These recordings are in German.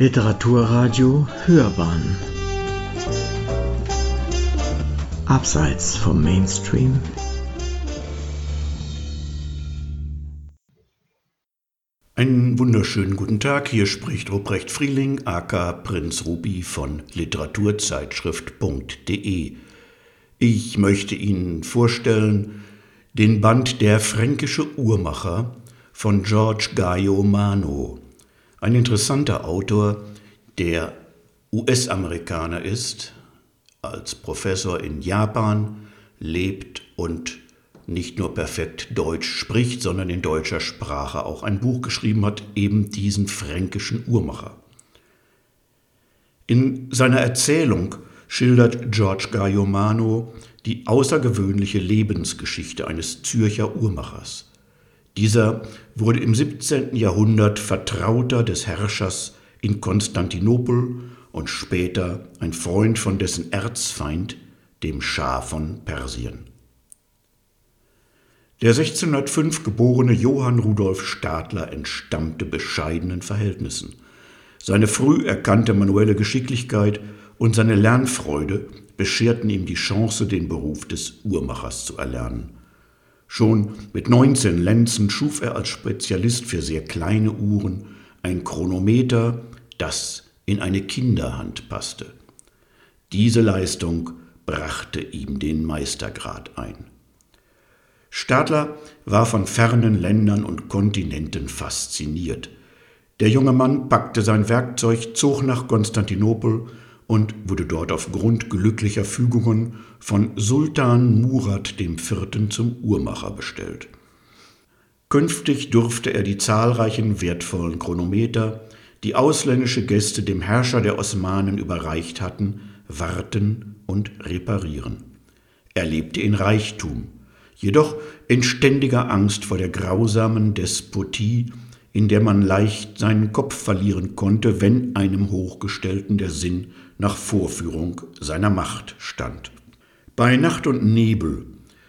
Literaturradio Hörbahn. Abseits vom Mainstream. Einen wunderschönen guten Tag, hier spricht Ruprecht Frieling, aka Prinz Ruby von Literaturzeitschrift.de. Ich möchte Ihnen vorstellen den Band Der fränkische Uhrmacher von George Gaio Mano, ein interessanter Autor, der US-Amerikaner ist, als Professor in Japan lebt und nicht nur perfekt Deutsch spricht, sondern in deutscher Sprache auch ein Buch geschrieben hat, eben diesen fränkischen Uhrmacher. In seiner Erzählung schildert George Gaiomano die außergewöhnliche Lebensgeschichte eines Zürcher Uhrmachers. Dieser wurde im 17. Jahrhundert Vertrauter des Herrschers in Konstantinopel und später ein Freund von dessen Erzfeind, dem Schah von Persien. Der 1605 geborene Johann Rudolf Stadler entstammte bescheidenen Verhältnissen. Seine früh erkannte manuelle Geschicklichkeit und seine Lernfreude bescherten ihm die Chance, den Beruf des Uhrmachers zu erlernen. Schon mit 19 Lenzen schuf er als Spezialist für sehr kleine Uhren ein Chronometer, das in eine Kinderhand passte. Diese Leistung brachte ihm den Meistergrad ein. Stadler war von fernen Ländern und Kontinenten fasziniert. Der junge Mann packte sein Werkzeug, zog nach Konstantinopel und wurde dort aufgrund glücklicher Fügungen von Sultan Murat IV. zum Uhrmacher bestellt. Künftig durfte er die zahlreichen wertvollen Chronometer, die ausländische Gäste dem Herrscher der Osmanen überreicht hatten, warten und reparieren. Er lebte in Reichtum, jedoch in ständiger Angst vor der grausamen Despotie, in der man leicht seinen Kopf verlieren konnte, wenn einem Hochgestellten der Sinn nach Vorführung seiner Macht stand. Bei Nacht und Nebel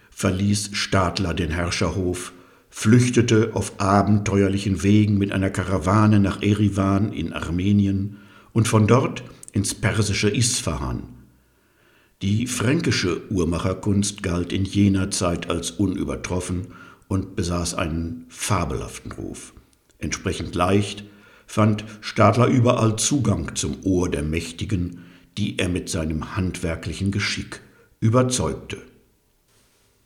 verließ Stadler den Herrscherhof, flüchtete auf abenteuerlichen Wegen mit einer Karawane nach Erivan in Armenien und von dort ins persische Isfahan. Die fränkische Uhrmacherkunst galt in jener Zeit als unübertroffen und besaß einen fabelhaften Ruf. Entsprechend leicht fand Stadler überall Zugang zum Ohr der Mächtigen, die er mit seinem handwerklichen Geschick überzeugte.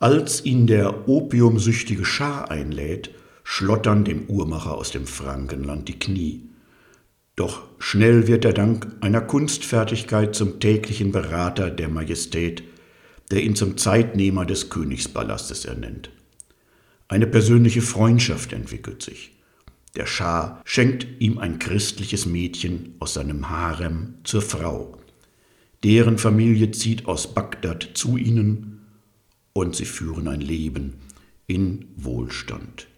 Als ihn der opiumsüchtige Schar einlädt, schlottern dem Uhrmacher aus dem Frankenland die Knie. Doch schnell wird er dank einer Kunstfertigkeit zum täglichen Berater der Majestät, der ihn zum Zeitnehmer des Königspalastes ernennt. Eine persönliche Freundschaft entwickelt sich. Der Schah schenkt ihm ein christliches Mädchen aus seinem Harem zur Frau. Deren Familie zieht aus Bagdad zu ihnen und sie führen ein Leben in Wohlstand.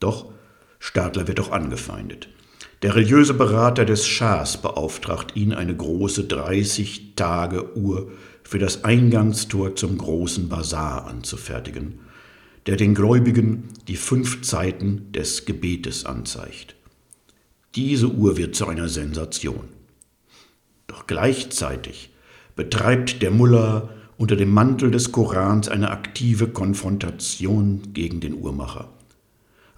Doch Stadler wird auch angefeindet. Der religiöse Berater des Schahs beauftragt ihn, eine große 30-Tage-Uhr für das Eingangstor zum großen Bazar anzufertigen der den Gläubigen die fünf Zeiten des Gebetes anzeigt. Diese Uhr wird zu einer Sensation. Doch gleichzeitig betreibt der Mullah unter dem Mantel des Korans eine aktive Konfrontation gegen den Uhrmacher.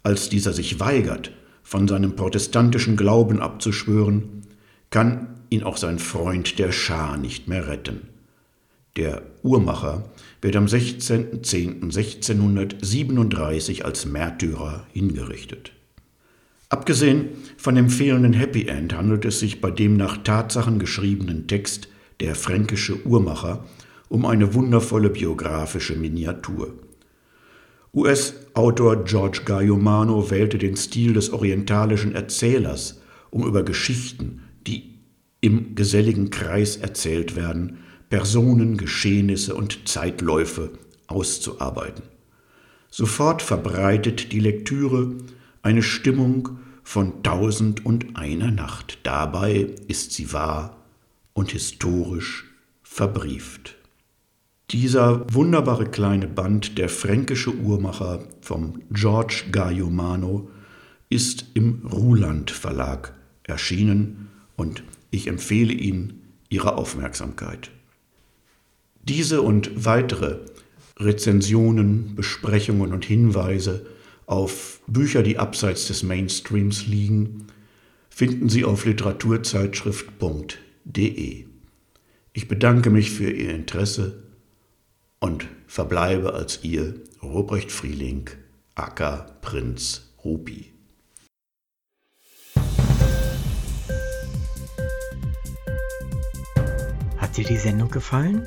Als dieser sich weigert, von seinem protestantischen Glauben abzuschwören, kann ihn auch sein Freund der Schah nicht mehr retten. Der Uhrmacher wird am 16.10.1637 als Märtyrer hingerichtet. Abgesehen von dem fehlenden Happy End handelt es sich bei dem nach Tatsachen geschriebenen Text Der fränkische Uhrmacher um eine wundervolle biografische Miniatur. US-Autor George Gaiomano wählte den Stil des orientalischen Erzählers, um über Geschichten, die im geselligen Kreis erzählt werden, Personen, Geschehnisse und Zeitläufe auszuarbeiten. Sofort verbreitet die Lektüre eine Stimmung von Tausend und einer Nacht. Dabei ist sie wahr und historisch verbrieft. Dieser wunderbare kleine Band, der fränkische Uhrmacher vom George Gaiomano, ist im Ruland Verlag erschienen und ich empfehle Ihnen Ihre Aufmerksamkeit. Diese und weitere Rezensionen, Besprechungen und Hinweise auf Bücher, die abseits des Mainstreams liegen, finden Sie auf literaturzeitschrift.de. Ich bedanke mich für Ihr Interesse und verbleibe als Ihr Ruprecht Frieling, aka Prinz Rupi. Hat dir die Sendung gefallen?